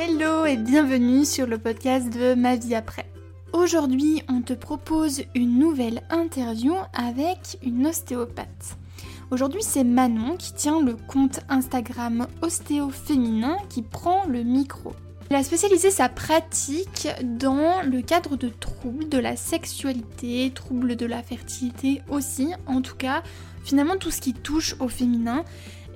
Hello et bienvenue sur le podcast de Ma vie après. Aujourd'hui, on te propose une nouvelle interview avec une ostéopathe. Aujourd'hui, c'est Manon qui tient le compte Instagram Ostéo Féminin qui prend le micro. Elle a spécialisé sa pratique dans le cadre de troubles de la sexualité, troubles de la fertilité aussi, en tout cas, finalement tout ce qui touche au féminin.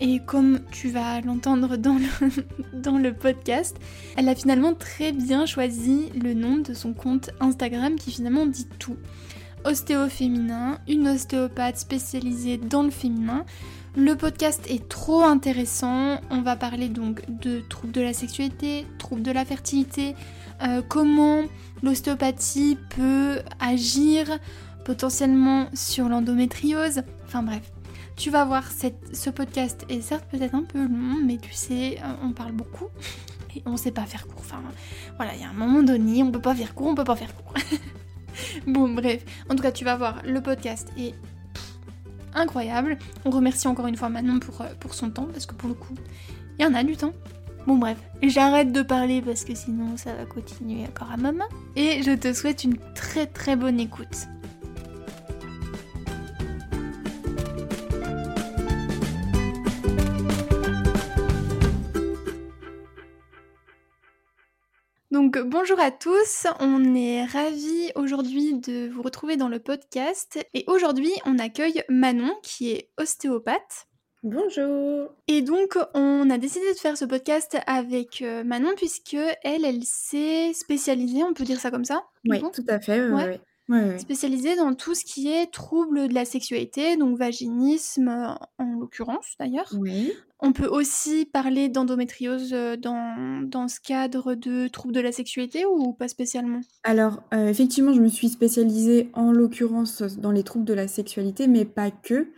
Et comme tu vas l'entendre dans le, dans le podcast, elle a finalement très bien choisi le nom de son compte Instagram qui finalement dit tout. Ostéo féminin, une ostéopathe spécialisée dans le féminin. Le podcast est trop intéressant. On va parler donc de troubles de la sexualité, troubles de la fertilité, euh, comment l'ostéopathie peut agir potentiellement sur l'endométriose. Enfin bref, tu vas voir, ce podcast est certes peut-être un peu long, mais tu sais, euh, on parle beaucoup et on sait pas faire court. Enfin, voilà, il y a un moment donné, on peut pas faire court, on peut pas faire court. bon, bref, en tout cas, tu vas voir, le podcast est incroyable. On remercie encore une fois Manon pour, euh, pour son temps, parce que pour le coup, il y en a du temps. Bon bref, j'arrête de parler parce que sinon ça va continuer encore à maman. Et je te souhaite une très très bonne écoute. Donc bonjour à tous, on est ravis aujourd'hui de vous retrouver dans le podcast et aujourd'hui on accueille Manon qui est ostéopathe. Bonjour. Et donc on a décidé de faire ce podcast avec euh, Manon puisque elle, elle s'est spécialisée, on peut dire ça comme ça Oui, tout à fait. ouais spécialisée dans tout ce qui est troubles de la sexualité, donc vaginisme euh, en l'occurrence d'ailleurs. Oui. On peut aussi parler d'endométriose euh, dans, dans, ce cadre de troubles de la sexualité ou pas spécialement? Alors, euh, effectivement, je me suis spécialisée en l'occurrence dans les troubles de la sexualité, mais pas que.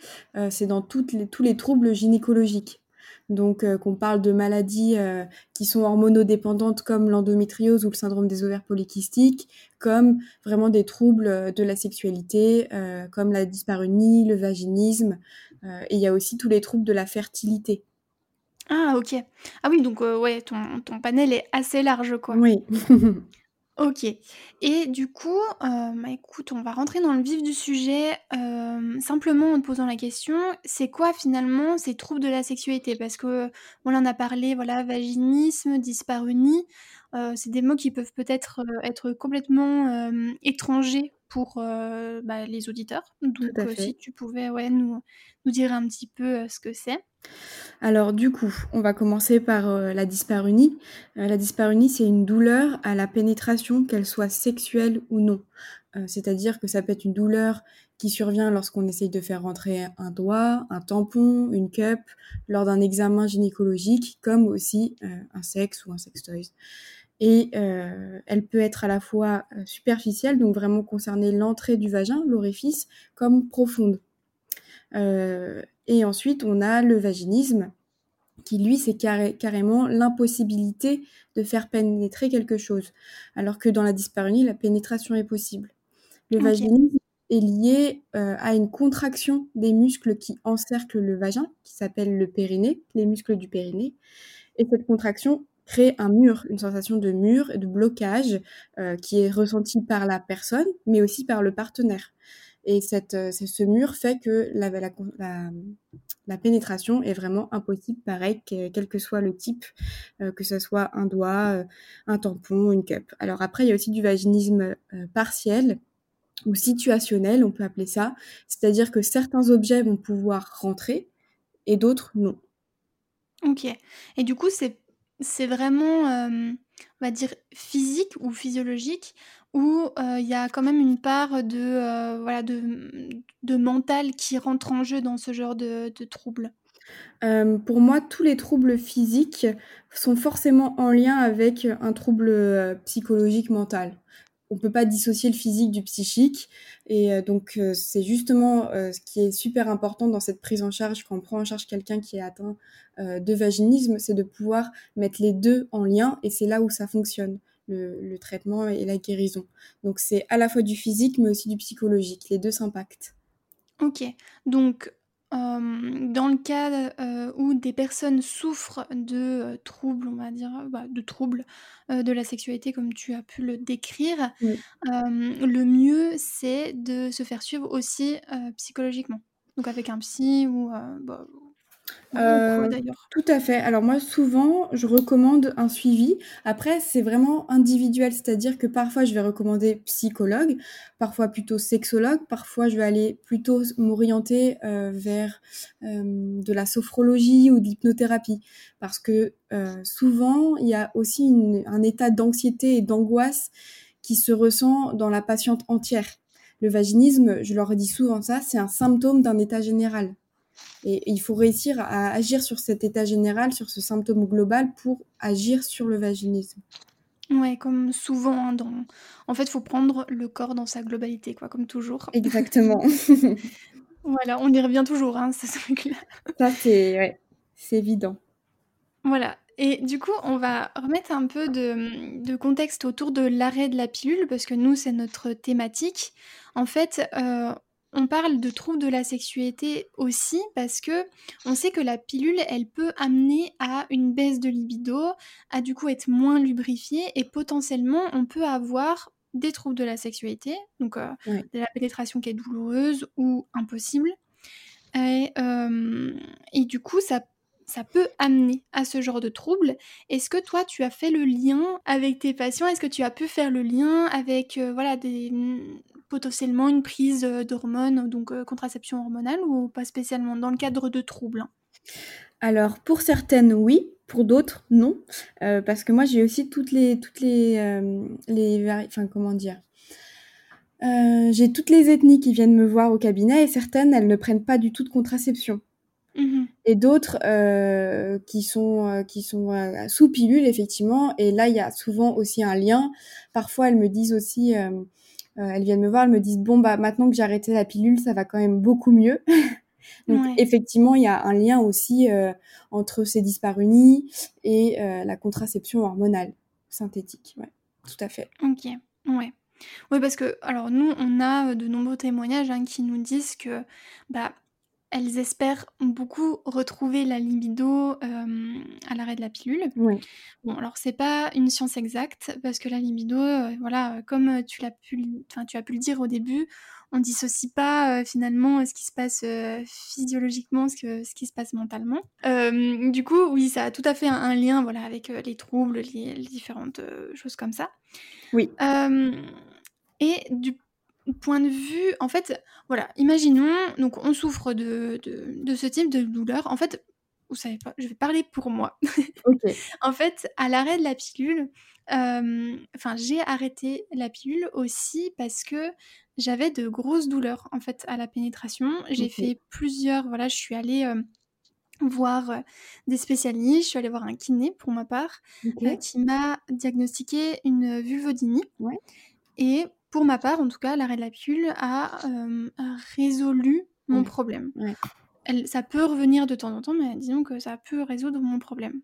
c'est dans toutes les, tous les troubles gynécologiques. Donc, euh, qu'on parle de maladies euh, qui sont hormonodépendantes comme l'endométriose ou le syndrome des ovaires polykystiques, comme vraiment des troubles euh, de la sexualité, comme la dyspareunie, le vaginisme, et il y a aussi tous les troubles de la fertilité. Ah, ok. Ah oui, donc ouais, ton, ton panel est assez large, quoi. Oui. OK et du coup, euh, bah, écoute, on va rentrer dans le vif du sujet, simplement en te posant la question, c'est quoi finalement ces troubles de la sexualité? Parce que, on en a parlé, voilà, vaginisme, dyspareunie, euh, c'est des mots qui peuvent peut-être, euh, être complètement, étrangers pour, bah, les auditeurs. Donc, si tu pouvais, ouais, nous nous dire un petit peu, ce que c'est? Alors du coup, on va commencer par euh, la dyspareunie. Euh, la dyspareunie, c'est une douleur à la pénétration, qu'elle soit sexuelle ou non. Euh, c'est-à-dire que ça peut être une douleur qui survient lorsqu'on essaye de faire rentrer un doigt, un tampon, une cup, lors d'un examen gynécologique, comme aussi un sexe ou un sextoys. Et elle peut être à la fois superficielle, donc vraiment concerner l'entrée du vagin, l'orifice, comme profonde. Et ensuite, on a le vaginisme, qui lui, c'est carrément l'impossibilité de faire pénétrer quelque chose. Alors que dans la dyspareunie, la pénétration est possible. Le vaginisme est lié euh, à une contraction des muscles qui encerclent le vagin, qui s'appelle le périnée, les muscles du périnée. Et cette contraction crée un mur, une sensation de mur et de blocage euh, qui est ressentie par la personne, mais aussi par le partenaire. Et cette, euh, ce mur fait que la, la, pénétration est vraiment impossible, pareil, quel que soit le type, euh, que ce soit un doigt, un tampon, une cup. Alors après, il y a aussi du vaginisme partiel ou situationnel, on peut appeler ça, c'est-à-dire que certains objets vont pouvoir rentrer et d'autres non. Ok. Et du coup, c'est c'est vraiment, on va dire, physique ou physiologique où il y a quand même une part de, voilà, de, de mental qui rentre en jeu dans ce genre de, de troubles Pour moi, tous les troubles physiques sont forcément en lien avec un trouble psychologique mental. On ne peut pas dissocier le physique du psychique. Et donc, c'est justement ce qui est super important dans cette prise en charge, quand on prend en charge quelqu'un qui est atteint de vaginisme, c'est de pouvoir mettre les deux en lien et c'est là où ça fonctionne le, traitement et la guérison. Donc c'est à la fois du physique mais aussi du psychologique. Les deux s'impactent. Ok, donc dans le cas où des personnes souffrent de troubles, on va dire, bah, de troubles de la sexualité, comme tu as pu le décrire, le mieux c'est de se faire suivre aussi psychologiquement. Donc avec un psy ou bah, euh, tout à fait. Alors moi, souvent, je recommande un suivi. Après, c'est vraiment individuel, c'est-à-dire que parfois, je vais recommander psychologue, parfois plutôt sexologue, parfois, je vais aller plutôt m'orienter euh, vers euh, de la sophrologie ou de l'hypnothérapie, parce que souvent, il y a aussi un état d'anxiété et d'angoisse qui se ressent dans la patiente entière. Le vaginisme, je leur dis souvent ça, c'est un symptôme d'un état général. Et il faut réussir à agir sur cet état général, sur ce symptôme global pour agir sur le vaginisme. Ouais, comme souvent, hein, en fait, il faut prendre le corps dans sa globalité, quoi, comme toujours. Exactement. voilà, on y revient toujours, hein, ce truc-là. Ça, c'est ouais, évident. Voilà. Et du coup, on va remettre un peu de, de contexte autour de l'arrêt de la pilule, parce que nous, c'est notre thématique. En fait, euh, on parle de troubles de la sexualité aussi parce que on sait que la pilule, elle peut amener à une baisse de libido, à du coup être moins lubrifiée et potentiellement on peut avoir des troubles de la sexualité, donc euh, de la pénétration qui est douloureuse ou impossible. Et, euh, et du coup, ça ça peut amener à ce genre de troubles. Est-ce que toi, tu as fait le lien avec tes patients? Est-ce que tu as pu faire le lien avec euh, voilà, des, potentiellement une prise euh, d'hormones, donc euh, contraception hormonale, ou pas spécialement dans le cadre de troubles hein? Alors, pour certaines, oui. Pour d'autres, non. Euh, parce que moi, j'ai aussi toutes les... Toutes les, les enfin, comment dire? J'ai toutes les ethnies qui viennent me voir au cabinet et certaines, elles ne prennent pas du tout de contraception. Mmh et d'autres qui sont, qui sont sous pilule, effectivement. Et là, il y a souvent aussi un lien. Parfois, elles me disent aussi euh, elles viennent me voir, elles me disent bon bah maintenant que j'ai arrêté la pilule, ça va quand même beaucoup mieux. Donc effectivement, il y a un lien aussi euh, entre ces dyspareunies et euh, la contraception hormonale synthétique. Ouais, tout à fait. Ok, ouais. Oui, parce que alors nous, on a de nombreux témoignages hein, qui nous disent que bah elles espèrent beaucoup retrouver la libido à l'arrêt de la pilule. Oui. Bon, alors c'est pas une science exacte parce que la libido, voilà, comme tu l'as pu, enfin tu as pu le dire au début, on dissocie pas finalement ce qui se passe physiologiquement, ce, que, ce qui se passe mentalement. du coup, oui, ça a tout à fait un, lien, voilà, avec les troubles, les, les différentes choses comme ça. Oui. et du point de vue, en fait, voilà, imaginons, donc on souffre de, de, ce type de douleur. En fait, vous savez pas, je vais parler pour moi. en fait, à l'arrêt de la pilule, euh, enfin, j'ai arrêté la pilule aussi parce que j'avais de grosses douleurs, en fait, à la pénétration. J'ai fait plusieurs, voilà, je suis allée... Euh, voir euh, des spécialistes, je suis allée voir un kiné pour ma part, qui m'a diagnostiqué une vulvodynie. Ouais. Et pour ma part, en tout cas, l'arrêt de la pilule a, euh, résolu mon problème. Elle, ça peut revenir de temps en temps, mais disons que ça peut résoudre mon problème.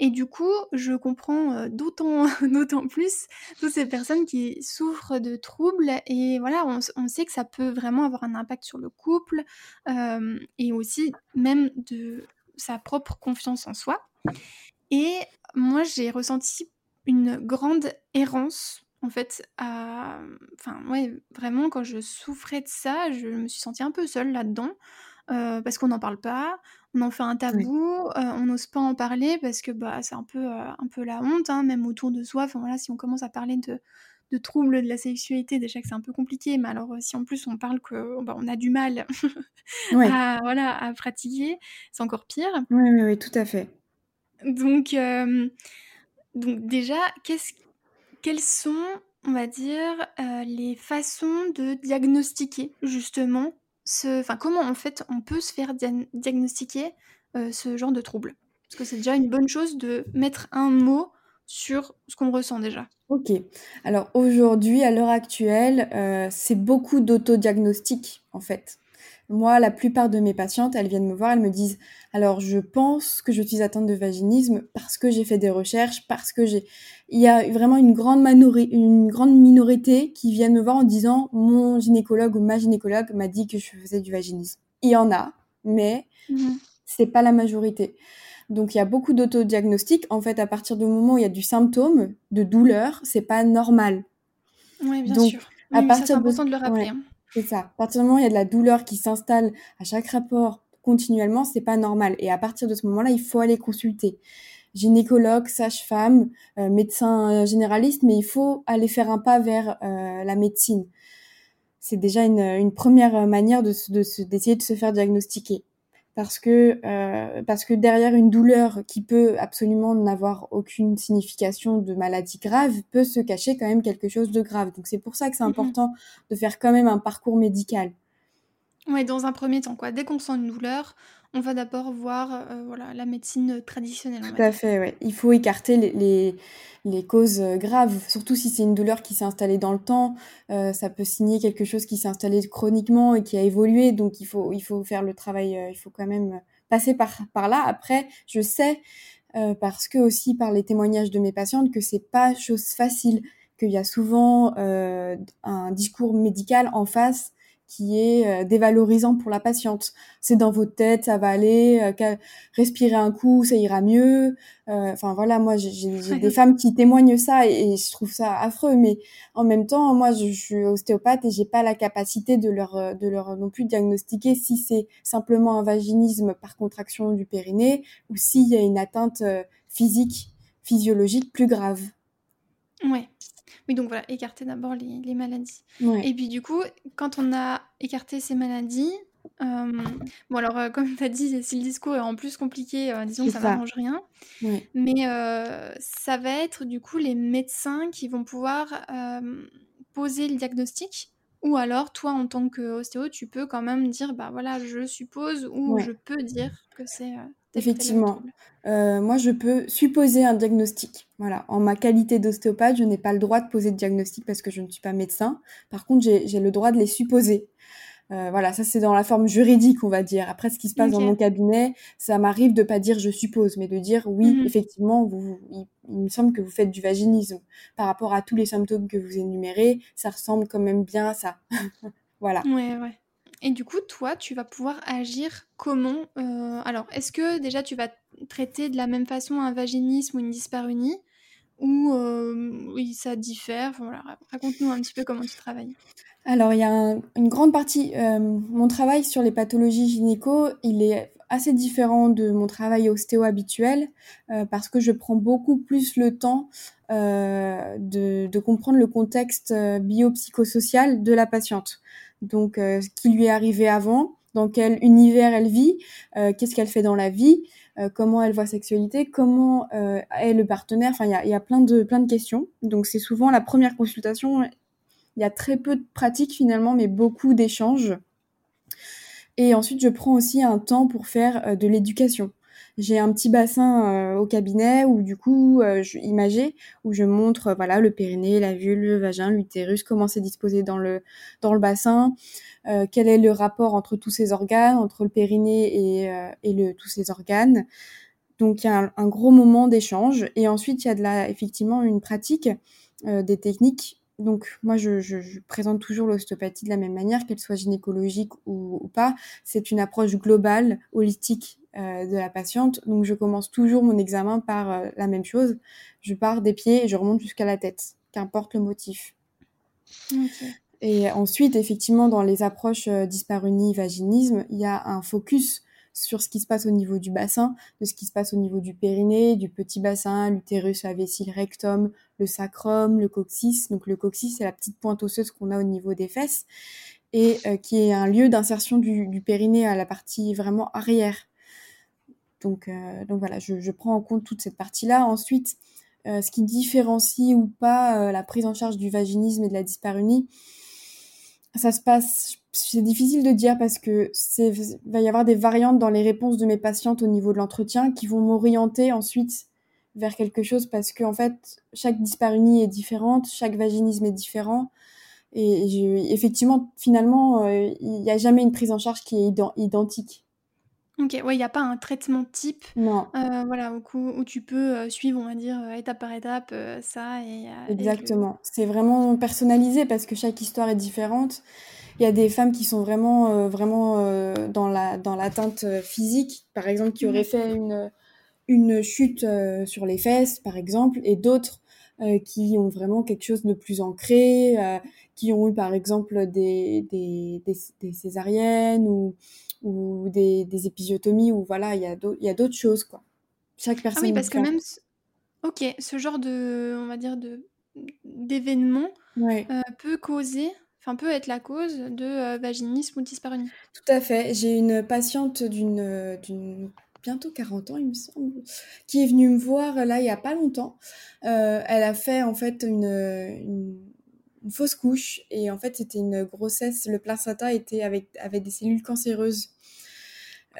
Et du coup, je comprends euh, d'autant, d'autant plus toutes ces personnes qui souffrent de troubles. Et voilà, on, sait que ça peut vraiment avoir un impact sur le couple euh, et aussi même de sa propre confiance en soi. Et moi, j'ai ressenti une grande errance en fait, enfin, ouais, vraiment, quand je souffrais de ça, je me suis sentie un peu seule là-dedans, euh, parce qu'on n'en parle pas, on en fait un tabou, euh, on n'ose pas en parler parce que bah, c'est un peu, euh, un peu la honte, hein, même autour de soi. Enfin voilà, si on commence à parler de, de troubles de la sexualité, déjà que c'est un peu compliqué, mais alors si en plus on parle que bah, on a du mal à, voilà, à pratiquer, c'est encore pire. Oui, oui, oui, tout à fait. Donc, donc déjà, qu'est-ce quelles sont, on va dire, euh, les façons de diagnostiquer justement ce... Enfin, comment en fait on peut se faire diagnostiquer euh, ce genre de trouble? Parce que c'est déjà une bonne chose de mettre un mot sur ce qu'on ressent déjà. Ok. Alors aujourd'hui, à l'heure actuelle, euh, c'est beaucoup d'autodiagnostic en fait. Moi, la plupart de mes patientes, elles viennent me voir, elles me disent alors je pense que je suis atteinte de vaginisme parce que j'ai fait des recherches, parce que j'ai il y a vraiment une grande une grande minorité qui viennent me voir en disant mon gynécologue ou ma gynécologue m'a dit que je faisais du vaginisme. Il y en a, mais mmh c'est pas la majorité. Donc il y a beaucoup d'autodiagnostics. En fait, à partir du moment où il y a du symptôme de douleur, c'est pas normal. Oui, bien sûr. à partir c'est important de, le rappeler. Hein. C'est ça. À partir du moment où il y a de la douleur qui s'installe à chaque rapport continuellement, c'est pas normal. Et à partir de ce moment-là, il faut aller consulter gynécologue, sage-femme, euh, médecin euh, généraliste, mais il faut aller faire un pas vers euh, la médecine. C'est déjà une, première manière d'essayer de, de, de se faire diagnostiquer parce que euh, parce que derrière une douleur qui peut absolument n'avoir aucune signification de maladie grave peut se cacher quand même quelque chose de grave. Donc c'est pour ça que c'est mmh important de faire quand même un parcours médical. Ouais, dans un premier temps quoi. Dès qu'on sent une douleur, on va d'abord voir euh, voilà la médecine traditionnelle. Tout à fait, ouais. Il faut écarter les, les, les causes euh, graves, surtout si c'est une douleur qui s'est installée dans le temps. Euh, ça peut signer quelque chose qui s'est installé chroniquement et qui a évolué. Donc il faut, il faut faire le travail, euh, il faut quand même passer par, par là. Après, je sais, parce que aussi par les témoignages de mes patientes, que c'est pas chose facile, qu'il y a souvent un discours médical en face qui est euh, dévalorisant pour la patiente. C'est dans votre tête, ça va aller, euh, respirer un coup, ça ira mieux. Euh, enfin voilà, moi j'ai des femmes qui témoignent ça et, je trouve ça affreux, mais en même temps, moi je, suis ostéopathe et j'ai pas la capacité de leur de leur non plus diagnostiquer si c'est simplement un vaginisme par contraction du périnée ou s'il y a une atteinte physique, physiologique plus grave. Ouais. Oui, donc voilà, écarter d'abord les, maladies. Et puis du coup, quand on a écarté ces maladies, euh, bon alors euh, comme tu as dit, si le discours est en plus compliqué, euh, disons que ça n'arrange rien. Mais ça va être du coup les médecins qui vont pouvoir poser le diagnostic. Ou alors, toi, en tant qu'ostéo, tu peux quand même dire, bah voilà, je suppose ou je peux dire que c'est Effectivement. Euh, moi, je peux supposer un diagnostic. Voilà. En ma qualité d'ostéopathe, je n'ai pas le droit de poser de diagnostic parce que je ne suis pas médecin. Par contre, j'ai le droit de les supposer. Euh, voilà, ça c'est dans la forme juridique, on va dire. Après, ce qui se passe dans mon cabinet, ça m'arrive de pas dire je suppose, mais de dire oui, mmh effectivement, vous, il, me semble que vous faites du vaginisme. Par rapport à tous les symptômes que vous énumérez, ça ressemble quand même bien à ça. voilà. Ouais, ouais. Et du coup, toi, tu vas pouvoir agir comment euh, Alors, est-ce que déjà tu vas traiter de la même façon un vaginisme ou une dysparunie Ou euh, ça diffère? Raconte-nous un petit peu comment tu travailles. Alors, il y a une grande partie. Euh, mon travail sur les pathologies gynéco, il est assez différent de mon travail ostéo habituel parce que je prends beaucoup plus le temps de, de, comprendre le contexte biopsychosocial de la patiente donc euh, ce qui lui est arrivé avant, dans quel univers elle vit, euh, qu'est-ce qu'elle fait dans la vie, euh, comment elle voit sexualité, comment est le partenaire. Enfin, il y a, y a, plein de plein de questions. Donc c'est souvent la première consultation. Il y a très peu de pratiques finalement, mais beaucoup d'échanges. Et ensuite, je prends aussi un temps pour faire de l'éducation. J'ai un petit bassin euh, au cabinet où du coup, euh, je, imagé, où je montre euh, voilà le périnée, la vulve, le vagin, l'utérus, comment c'est disposé dans le dans le bassin, quel est le rapport entre tous ces organes, entre le périnée et, et le, tous ces organes. Donc il y a un, un gros moment d'échange et ensuite il y a de la effectivement une pratique des techniques donc moi, je, je, je présente toujours l'ostéopathie de la même manière, qu'elle soit gynécologique ou, ou pas. C'est une approche globale, holistique euh, de la patiente. Donc je commence toujours mon examen par euh, la même chose. Je pars des pieds et je remonte jusqu'à la tête, qu'importe le motif. Et ensuite, effectivement, dans les approches euh, dyspareunie, vaginisme, il y a un focus sur ce qui se passe au niveau du bassin, de ce qui se passe au niveau du périnée, du petit bassin, l'utérus, la vessie, le rectum, le sacrum, le coccyx. Donc le coccyx, c'est la petite pointe osseuse qu'on a au niveau des fesses et euh, qui est un lieu d'insertion du, du, périnée à la partie vraiment arrière. Donc, euh, donc voilà, je, prends en compte toute cette partie-là. Ensuite, euh, ce qui différencie ou pas la prise en charge du vaginisme et de la dyspareunie, ça se passe, c'est difficile de dire parce que c'est va y avoir des variantes dans les réponses de mes patientes au niveau de l'entretien qui vont m'orienter ensuite vers quelque chose parce que en fait chaque dyspareunie est différente, chaque vaginisme est différent et, effectivement finalement euh, il n'y a jamais une prise en charge qui est identique. Ok, ouais, il n'y a pas un traitement type. Non. Euh, voilà, où, où, tu peux euh, suivre, on va dire, étape par étape, ça et. Exactement. C'est vraiment personnalisé parce que chaque histoire est différente. Il y a des femmes qui sont vraiment, vraiment dans la dans l'atteinte physique, par exemple, qui auraient fait une une chute sur les fesses, par exemple, et d'autres qui ont vraiment quelque chose de plus ancré, qui ont eu par exemple des, des, des, césariennes ou, ou des, des épisiotomies, ou voilà, il y a d'autres choses, quoi. Chaque personne. Ah oui, parce que même, ok, ce genre de, on va dire, de d'événement peut causer, enfin peut être la cause de vaginisme ou dyspareunie. Tout à fait. J'ai une patiente d'une d'une bientôt 40 ans, il me semble, qui est venue me voir là il y a pas longtemps. Euh, elle a fait en fait une, une, fausse couche et en fait c'était une grossesse. Le placenta était avec, avec des cellules cancéreuses.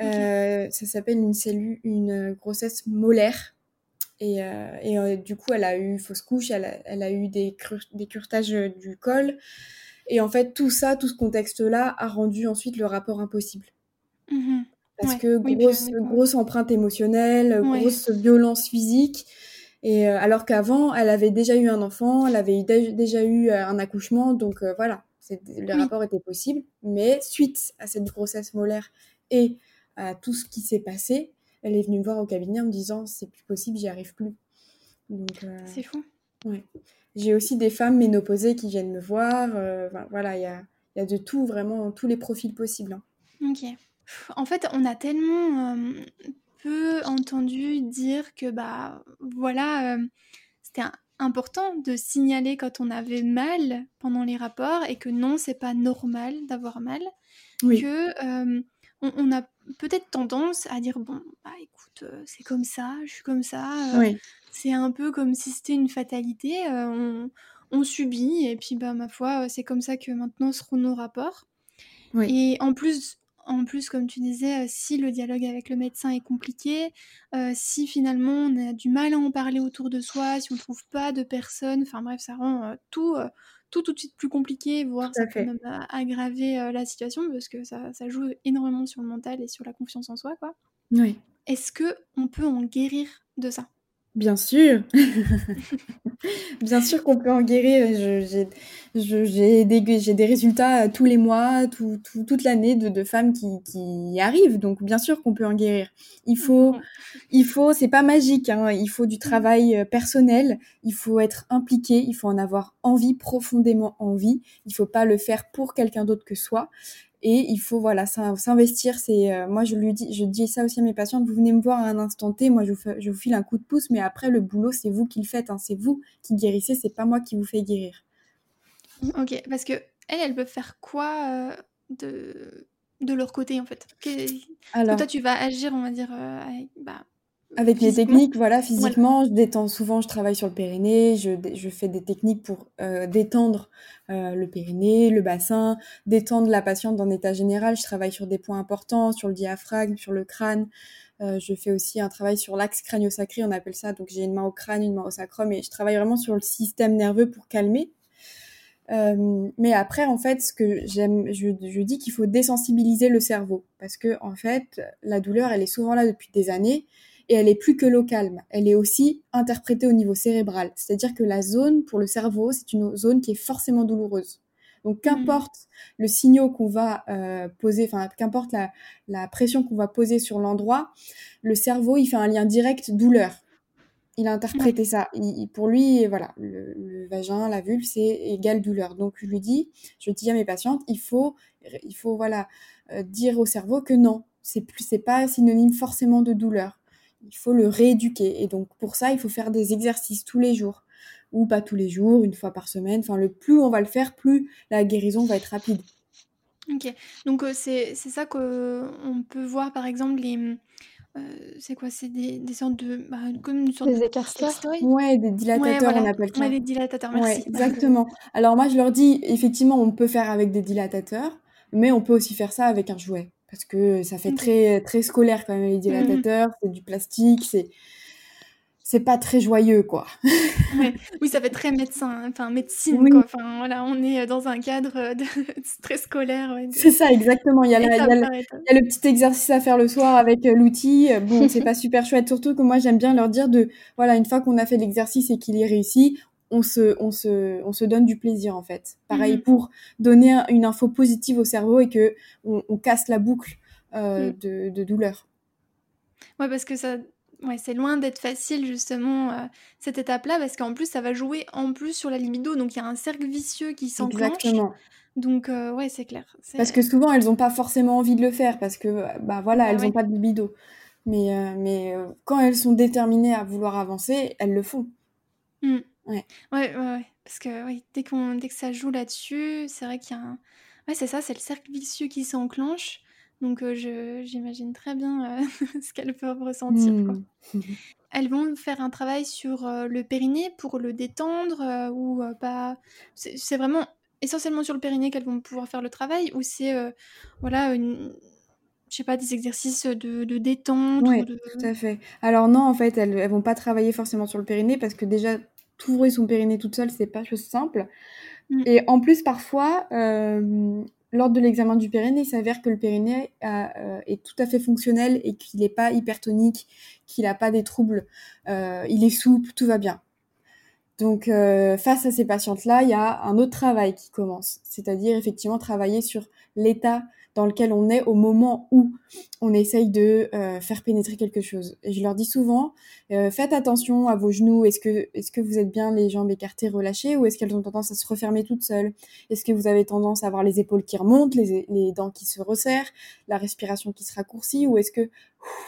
Euh, ça s'appelle une cellule, une grossesse molaire. Et, euh, et du coup, elle a eu fausse couche, elle a, elle a eu des, des curetages du col. Et en fait, tout ça, tout ce contexte-là a rendu ensuite le rapport impossible. Mmh parce que grosse, grosse empreinte émotionnelle, grosse violence physique. Et euh, alors qu'avant, elle avait déjà eu un enfant, elle avait déjà eu euh, un accouchement, donc euh, voilà, le rapport était possible. Mais suite à cette grossesse molaire et à tout ce qui s'est passé, elle est venue me voir au cabinet en me disant c'est plus possible, j'y arrive plus. c'est fou. Ouais. J'ai aussi des femmes ménopausées qui viennent me voir. voilà, il y a, y a, de tout, vraiment, tous les profils possibles. Hein. Ok. En fait, on a tellement peu entendu dire que bah voilà, c'était important de signaler quand on avait mal pendant les rapports et que non, c'est pas normal d'avoir mal. Que on, a peut-être tendance à dire bon, bah écoute, c'est comme ça, je suis comme ça. C'est un peu comme si c'était une fatalité. on, on subit et puis bah ma foi, c'est comme ça que maintenant seront nos rapports. Et en plus, en plus, comme tu disais, euh, si le dialogue avec le médecin est compliqué, euh, si finalement on a du mal à en parler autour de soi, si on ne trouve pas de personne, enfin bref, ça rend euh, tout, tout tout de suite plus compliqué, voire ça peut même aggraver la situation parce que ça, ça, joue énormément sur le mental et sur la confiance en soi, quoi. Oui. Est-ce que on peut en guérir de ça? Bien sûr, bien sûr qu'on peut en guérir. J'ai des, des, résultats tous les mois, tout, toute l'année de, de, femmes qui, qui, arrivent. Donc bien sûr qu'on peut en guérir. Il faut, il faut, c'est pas magique. Hein, il faut du travail euh, personnel. Il faut être impliqué. Il faut en avoir envie, profondément envie. Il faut pas le faire pour quelqu'un d'autre que soi. Et il faut voilà s'investir. C'est euh, moi je lui dis, je dis ça aussi à mes patientes. Vous venez me voir à un instant T, moi je vous, je vous file un coup de pouce, mais après le boulot c'est vous qui le faites. Hein. c'est vous qui guérissez, c'est pas moi qui vous fais guérir. Ok, parce que elle, elle peut faire quoi euh, de de leur côté en fait? Alors, toi tu vas agir, on va dire, euh, bah, avec les techniques, voilà, physiquement, je détends souvent, je travaille sur le périnée, je, je fais des techniques pour euh, détendre euh, le périnée, le bassin, détendre la patiente en état général. Je travaille sur des points importants, sur le diaphragme, sur le crâne. Euh, je fais aussi un travail sur l'axe crânio-sacré, on appelle ça. Donc j'ai une main au crâne, une main au sacrum, et je travaille vraiment sur le système nerveux pour calmer. Mais après, en fait, ce que j'aime, je, je dis qu'il faut désensibiliser le cerveau parce que en fait, la douleur, elle est souvent là depuis des années et elle est plus que locale, elle est aussi interprétée au niveau cérébral. C'est-à-dire que la zone pour le cerveau, c'est une zone qui est forcément douloureuse. Donc qu'importe le signal qu'on va euh, poser, enfin qu'importe la, la, pression qu'on va poser sur l'endroit, le cerveau il fait un lien direct douleur. Il a interprété ça. pour lui, voilà, le, vagin, la vulve, c'est égal douleur. Donc je lui dis, je dis à mes patientes, il faut, il faut voilà euh, dire au cerveau que non, c'est plus, c'est pas synonyme forcément de douleur il faut le rééduquer. Et donc pour ça, il faut faire des exercices tous les jours ou pas tous les jours, une fois par semaine. Enfin, le plus on va le faire, plus la guérison va être rapide. Ok, donc euh, c'est ça qu'on peut voir par exemple les... Euh, c'est quoi? C'est des, des, sortes de... Bah, comme une sorte des écarteurs Ouais, des dilatateurs on appelle ça. Ouais, des dilatateurs, merci. exactement. Alors moi je leur dis, effectivement on peut faire avec des dilatateurs, mais on peut aussi faire ça avec un jouet parce que ça fait très très scolaire quand même les dilatateurs, mmh c'est du plastique, c'est c'est pas très joyeux quoi. Oui, ça fait très médecin, enfin médecine quoi. Enfin voilà, on est dans un cadre de... très scolaire. C'est ça exactement. Il y, a le, petit exercice à faire le soir avec euh, l'outil. Bon, c'est pas super chouette, surtout que moi j'aime bien leur dire de voilà une fois qu'on a fait l'exercice et qu'il est réussi, on se, on se, on se donne du plaisir en fait. Pareil mhm. pour donner une info positive au cerveau et que on, casse la boucle euh, mm. de, de, douleur. Ouais, parce que ça, ouais, c'est loin d'être facile justement euh, cette étape-là, parce qu'en plus ça va jouer en plus sur la libido, donc il y a un cercle vicieux qui s'enclenche. Exactement. Donc euh, ouais, c'est clair. Parce que souvent elles n'ont pas forcément envie de le faire, parce que bah voilà, bah elles n'ont pas de libido. Mais, mais quand elles sont déterminées à vouloir avancer, elles le font. Mm. Ouais. Ouais, ouais, Parce que dès, qu'on, dès que ça joue là-dessus, c'est vrai qu'il y a un. Ouais, c'est ça, c'est le cercle vicieux qui s'enclenche. Donc euh, je, j'imagine très bien euh, ce qu'elles peuvent ressentir. Quoi. Hmm. Elles vont faire un travail sur euh, le périnée pour le détendre ou pas. C'est, vraiment essentiellement sur le périnée qu'elles vont pouvoir faire le travail ou c'est voilà une je sais pas, des exercices de, de détente Oui, tout à fait. Alors non, en fait, elles, elles vont pas travailler forcément sur le périnée parce que déjà, trouver son périnée toute seule, c'est pas chose simple. Mm. Et en plus, parfois, euh, lors de l'examen du périnée, il s'avère que le périnée euh, est tout à fait fonctionnel et qu'il n'est pas hypertonique, qu'il n'a pas des troubles, euh, il est souple, tout va bien. Donc, face à ces patientes-là, il y a un autre travail qui commence, c'est-à-dire effectivement travailler sur l'état dans lequel on est au moment où on essaye de euh, faire pénétrer quelque chose. Et je leur dis souvent, euh, faites attention à vos genoux. Est-ce que, est-ce que vous êtes bien les jambes écartées, relâchées, ou est-ce qu'elles ont tendance à se refermer toutes seules? Est-ce que vous avez tendance à avoir les épaules qui remontent, les, les dents qui se resserrent, la respiration qui se raccourcit, ou est-ce que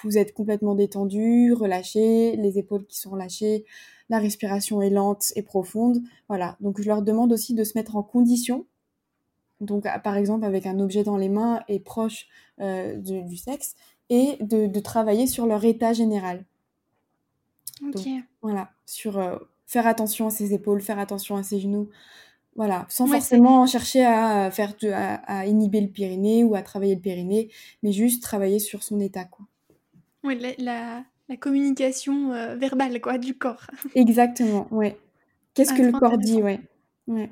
vous êtes complètement détendu, relâché, les épaules qui sont relâchées, la respiration est lente et profonde? Voilà. Donc je leur demande aussi de se mettre en condition donc par exemple avec un objet dans les mains et proche euh, du, sexe, et de, travailler sur leur état général. Ok. voilà, sur euh, faire attention à ses épaules, faire attention à ses genoux, voilà, sans forcément chercher à faire à, inhiber le périnée ou à travailler le périnée, mais juste travailler sur son état, quoi. Oui, la, communication euh, verbale, quoi, du corps. Exactement, ouais. Qu'est-ce ah, que le corps dit, ouais. ouais.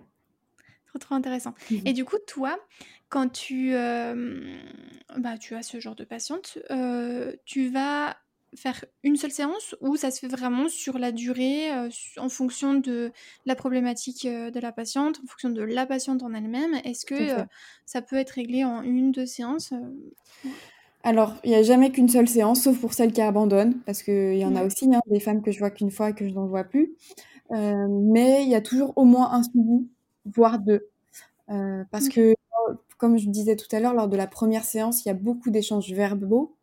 Trop, intéressant. Mmh Et du coup, toi, quand tu, bah, tu as ce genre de patiente, tu vas faire une seule séance ou ça se fait vraiment sur la durée, en fonction de la problématique de la patiente, en fonction de la patiente en elle-même? Est-ce que ça peut être réglé en une, deux séances alors, il n'y a jamais qu'une seule séance, sauf pour celles qui abandonnent, parce qu'il y en a aussi hein, des femmes que je vois qu'une fois et que je n'en vois plus. mais il y a toujours au moins un suivi voire deux. Euh, parce que, comme je disais tout à l'heure, lors de la première séance, il y a beaucoup d'échanges verbaux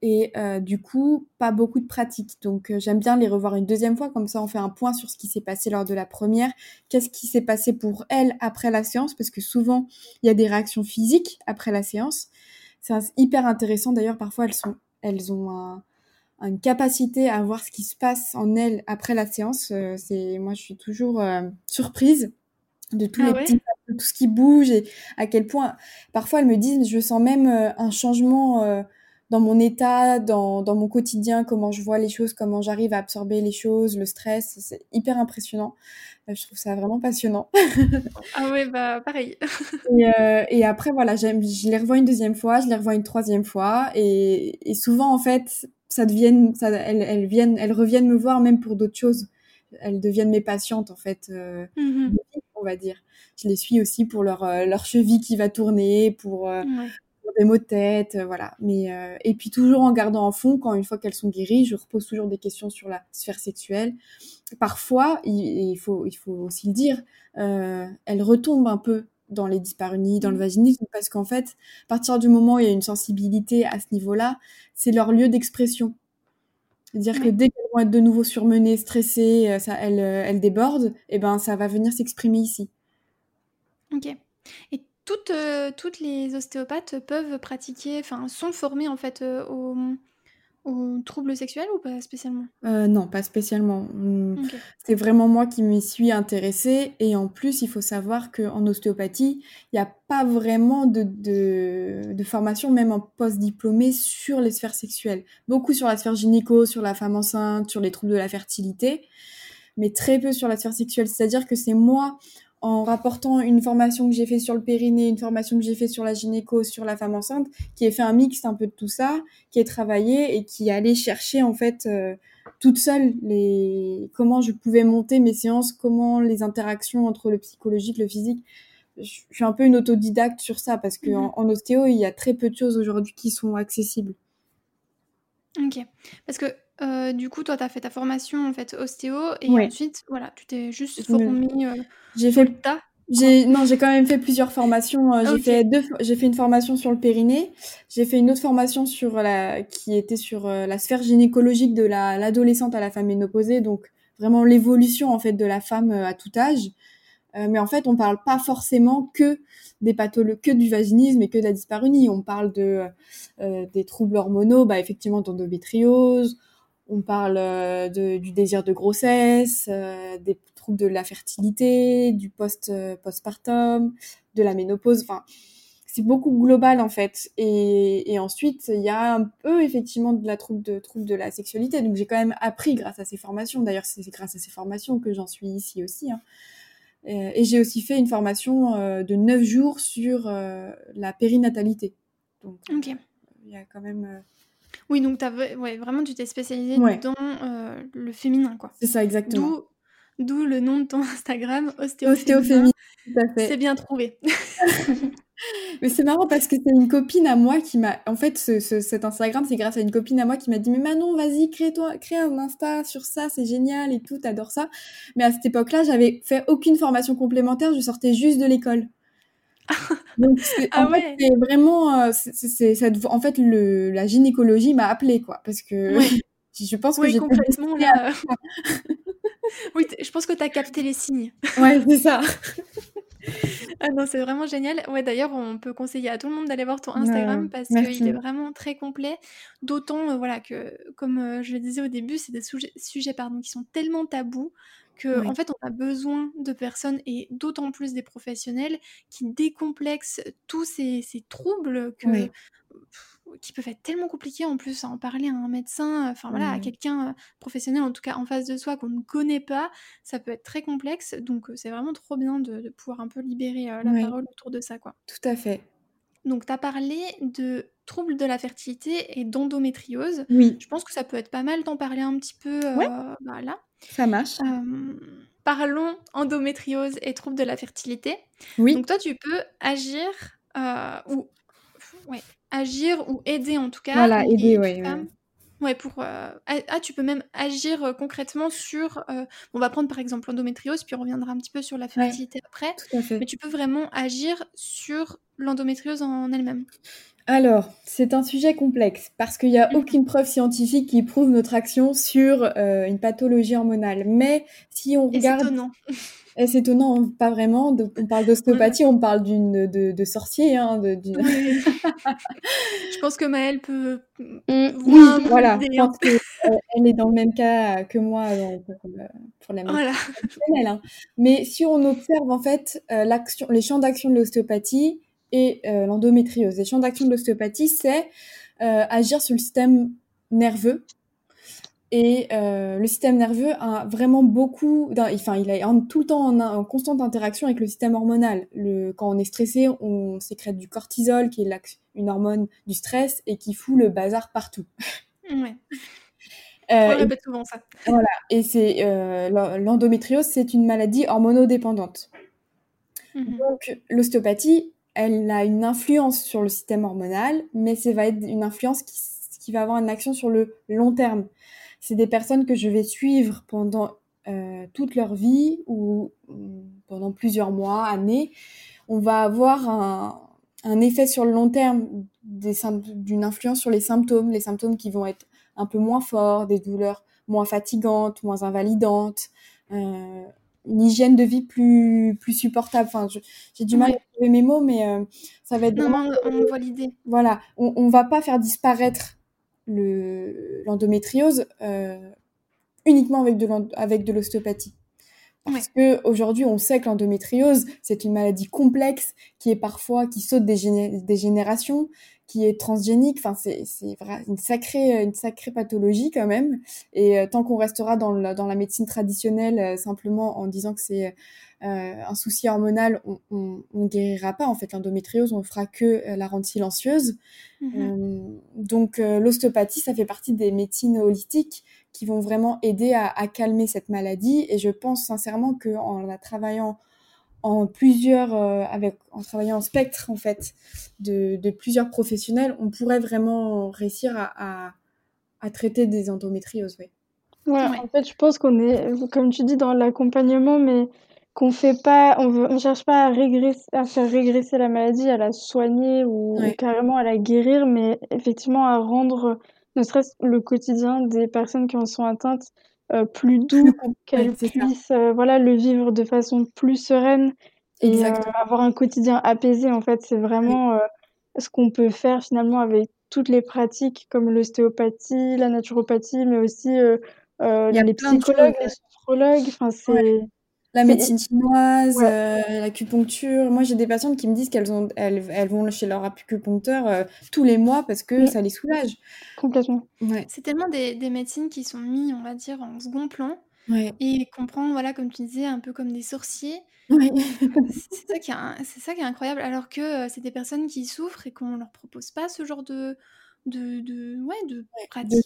et euh, du coup, pas beaucoup de pratiques. Donc, euh, j'aime bien les revoir une deuxième fois, comme ça on fait un point sur ce qui s'est passé lors de la première, qu'est-ce qui s'est passé pour elle après la séance, parce que souvent, il y a des réactions physiques après la séance. C'est hyper intéressant, d'ailleurs, parfois elles, sont, elles ont une capacité à voir ce qui se passe en elles après la séance. c'est moi, je suis toujours surprise de tous ah les petits tout ce qui bouge et à quel point parfois elles me disent je sens même euh, un changement euh, dans mon état, dans, dans, mon quotidien, comment je vois les choses, comment j'arrive à absorber les choses, le stress, c'est hyper impressionnant. Euh, je trouve ça vraiment passionnant. ah ouais, bah pareil. et, et, après, voilà, j'aime, je les revois une deuxième fois, je les revois une troisième fois, et, et souvent, en fait, ça devienne, ça, elles, elles, viennent, elles reviennent me voir même pour d'autres choses. Elles deviennent mes patientes, en fait. Mmh on va dire. Je les suis aussi pour leur, euh, leur cheville qui va tourner, pour, euh, des maux de tête, euh, voilà. Mais, et puis toujours en gardant en fond, quand une fois qu'elles sont guéries, je repose toujours des questions sur la sphère sexuelle. Parfois, il, faut, il faut aussi le dire, elles retombent un peu dans les dyspareunies, dans le mmh. vaginisme, parce qu'en fait, à partir du moment où il y a une sensibilité à ce niveau-là, c'est leur lieu d'expression. C'est-à-dire que dès qu'elles vont être de nouveau surmenées, stressées, euh, ça, elles, euh, elles débordent, et eh ben ça va venir s'exprimer ici. Ok. Et toutes, euh, toutes les ostéopathes peuvent pratiquer, enfin, sont formées en fait au, aux troubles sexuels ou pas spécialement? Euh, Non, pas spécialement. Hum, c'est vraiment moi qui m'y suis intéressée. Et en plus, il faut savoir qu'en ostéopathie, il n'y a pas vraiment de, de, formation, même en post-diplômé, sur les sphères sexuelles. Beaucoup sur la sphère gynéco, sur la femme enceinte, sur les troubles de la fertilité, mais très peu sur la sphère sexuelle. C'est-à-dire que c'est moi, en rapportant une formation que j'ai fait sur le périnée, une formation que j'ai fait sur la gynéco, sur la femme enceinte, qui a fait un mix un peu de tout ça, qui est travaillé et qui allait chercher en fait euh, toute seule les comment je pouvais monter mes séances, comment les interactions entre le psychologique, le physique. Je suis un peu une autodidacte sur ça parce que Mhm. en, ostéo, il y a très peu de choses aujourd'hui qui sont accessibles. Ok. Parce que du coup, toi, tu as fait ta formation en fait ostéo et Ouais. ensuite, voilà, tu t'es juste Je me- formée J'ai sur fait tas. J'ai non, j'ai quand même fait plusieurs formations. euh, J'ai Ok. fait deux, j'ai fait une formation sur le périnée. J'ai fait une autre formation sur la qui était sur la sphère gynécologique de la l'adolescente à la femme ménopausée, donc vraiment l'évolution en fait de la femme à tout âge. Mais en fait, on parle pas forcément que des pathologies, que du vaginisme et que de la dyspareunie. On parle de des troubles hormonaux, bah effectivement d'endométriose. On parle euh, de, du désir de grossesse, euh, des troubles de la fertilité, du post euh, postpartum, de la ménopause. Enfin, c'est beaucoup global en fait. Et, et ensuite, il y a un peu effectivement de la trouble de trouble de la sexualité. Donc j'ai quand même appris grâce à ces formations. D'ailleurs, c'est grâce à ces formations que j'en suis ici aussi. Hein. Et j'ai aussi fait une formation de neuf jours sur la périnatalité. Donc il y a quand même. Oui, donc t'as, v- ouais, vraiment, tu t'es spécialisée Ouais. dans euh, le féminin, quoi. C'est ça exactement. D'où, le nom de ton Instagram, Ostéo Ostéophémie, tout à fait. C'est bien trouvé. Mais c'est marrant parce que c'est une copine à moi qui m'a. En fait, ce, ce- cet Instagram, c'est grâce à une copine à moi qui m'a dit Mais Manon, vas-y, crée-toi, crée un Insta sur ça, c'est génial et tout, t'adores ça. Mais à cette époque-là, j'avais fait aucune formation complémentaire, je sortais juste de l'école. Donc, Ah en fait, ouais. c'est vraiment. euh, c'est- en fait, le, la gynécologie m'a appelée, quoi. Parce que Ouais. je pense que Oui, destinée à là. oui, je pense que t'as capté les signes. Ouais, c'est ça. Ah non, c'est vraiment génial. Ouais, d'ailleurs, on peut conseiller à tout le monde d'aller voir ton Instagram Ouais, parce qu'il est vraiment très complet. D'autant, euh, voilà, que comme euh, je le disais au début, c'est des sujets, sujets pardon, qui sont tellement tabous que, en fait, on a besoin de personnes et d'autant plus des professionnels qui décomplexent tous ces, ces troubles que, Ouais. pff, qui peuvent être tellement compliqués en plus à en parler à un médecin, enfin voilà, à quelqu'un euh, professionnel en tout cas en face de soi qu'on ne connaît pas, ça peut être très complexe. Donc euh, c'est vraiment trop bien de, de pouvoir un peu libérer euh, la parole autour de ça, quoi. Tout à fait. Donc tu as parlé de troubles de la fertilité et d'endométriose. Oui, Je pense que ça peut être pas mal d'en parler un petit peu euh, Ouais. bah, là. Ça marche. Euh, parlons endométriose et troubles de la fertilité. Oui. Donc toi, tu peux agir euh, ou ouais, agir ou aider en tout cas Voilà, aider, ouais, ouais. pour euh, ah, ah, tu peux même agir concrètement sur. on va prendre par exemple l'endométriose, puis on reviendra un petit peu sur la fertilité après. Tout à fait. Mais tu peux vraiment agir sur l'endométriose en elle-même. Alors, c'est un sujet complexe parce qu'il n'y a Mhm. aucune preuve scientifique qui prouve notre action sur euh, une pathologie hormonale. Mais si on Et c'est regarde, étonnant. et c'est étonnant, hein, pas vraiment. de- on parle d'ostéopathie, on parle d'une de, de sorcier, hein, de- d'une. Oui. je pense que Maëlle peut Mm, oui, voilà. l'idée, Je hein. pense qu'elle est dans le même cas que moi pour, euh, pour la médecine Voilà. hein. Mais si on observe en fait euh, l'action, les champs d'action de l'ostéopathie et euh, l'endométriose, les champs d'action de l'ostéopathie, c'est euh, agir sur le système nerveux. Et euh, le système nerveux a vraiment beaucoup, enfin, il est en- tout le temps en, en constante interaction avec le système hormonal. Le, quand on est stressé, on sécrète du cortisol, qui est une hormone du stress et qui fout le bazar partout. Ouais. Euh, On répète souvent ça. voilà. Et c'est euh, l'en- l'endométriose, c'est une maladie hormonodépendante. Mhm. Donc l'ostéopathie, elle a une influence sur le système hormonal, mais ça va être une influence qui, va avoir une action sur le long terme. C'est des personnes que je vais suivre pendant euh, toute leur vie ou pendant plusieurs mois, années. On va avoir un, effet sur le long terme d'une influence sur les symptômes, les symptômes qui vont être un peu moins forts, des douleurs moins fatigantes, moins invalidantes, euh, une hygiène de vie plus, plus supportable. Enfin, j'ai du mal Ouais. à trouver mes mots, mais euh, ça va être Non, on, voit l'idée. voilà, on, on va pas faire disparaître le l'endométriose euh, uniquement avec de l'ostéopathie. Parce que aujourd'hui, on sait que l'endométriose, c'est une maladie complexe qui est parfois qui saute des, géné- des générations, qui est transgénique. Enfin, c'est une sacrée une sacrée pathologie quand même. Et euh, tant qu'on restera dans la, dans la médecine traditionnelle euh, simplement en disant que c'est euh, un souci hormonal, on, ne guérira pas en fait l'endométriose. On fera que euh, la rendre silencieuse. Mhm. Euh, donc euh, l'ostéopathie, ça fait partie des médecines holistiques qui vont vraiment aider à, calmer cette maladie. Et je pense sincèrement qu'en la travaillant en plusieurs, euh, avec, en travaillant en spectre en fait de, de, plusieurs professionnels, on pourrait vraiment réussir à, à, traiter des endométrioses. Ouais. Ouais, en fait, je pense qu'on est, comme tu dis, dans l'accompagnement, mais qu'on fait pas, on veut, on cherche pas à régresser, à faire régresser la maladie, à la soigner ou, carrément à la guérir, mais effectivement à rendre, ne serait-ce le quotidien des personnes qui en sont atteintes euh, plus doux, qu'elles puissent, euh, voilà, le vivre de façon plus sereine et euh, avoir un quotidien apaisé. En fait, c'est vraiment ce qu'on peut faire finalement avec toutes les pratiques comme l'ostéopathie, la naturopathie, mais aussi les psychologues, les sophrologues. Enfin, c'est la médecine chinoise, euh, l'acupuncture. Moi, j'ai des patientes qui me disent qu'elles ont, elles, elles vont chez leur acupuncteur euh, tous les mois parce que ça les soulage. Complètement. Ouais. C'est tellement des, des, médecines qui sont mises, on va dire, en second plan. Et qu'on prend, voilà, comme tu disais, un peu comme des sorciers. c'est ça, qui est, ça qui est incroyable. Alors que euh, c'est des personnes qui souffrent et qu'on leur propose pas ce genre de, de, de, ouais. De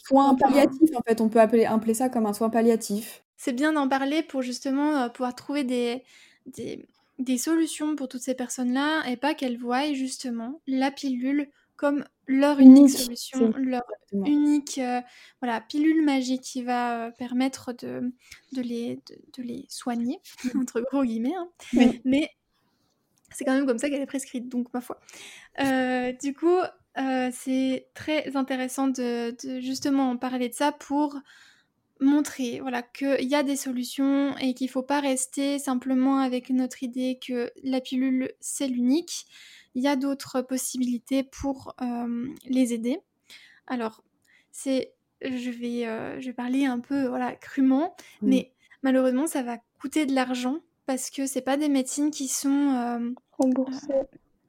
soins palliatifs, en fait. On peut appeler, appeler ça comme un soin palliatif c'est bien d'en parler pour justement euh, pouvoir trouver des, des, solutions pour toutes ces personnes-là et pas qu'elles voient justement la pilule comme leur unique, solution, leur unique euh, voilà, pilule magique qui va euh, permettre de, de, les, de, les soigner, entre gros guillemets. Hein. Mais c'est quand même comme ça qu'elle est prescrite, donc ma foi. du coup, c'est très intéressant de, de, justement en parler de ça pour montrer voilà qu'il y a des solutions et qu'il faut pas rester simplement avec notre idée que la pilule c'est l'unique. Il y a d'autres possibilités pour euh, les aider. Alors c'est je vais euh, je vais parler un peu voilà crûment, mais malheureusement ça va coûter de l'argent parce que c'est pas des médecines qui sont euh, remboursées.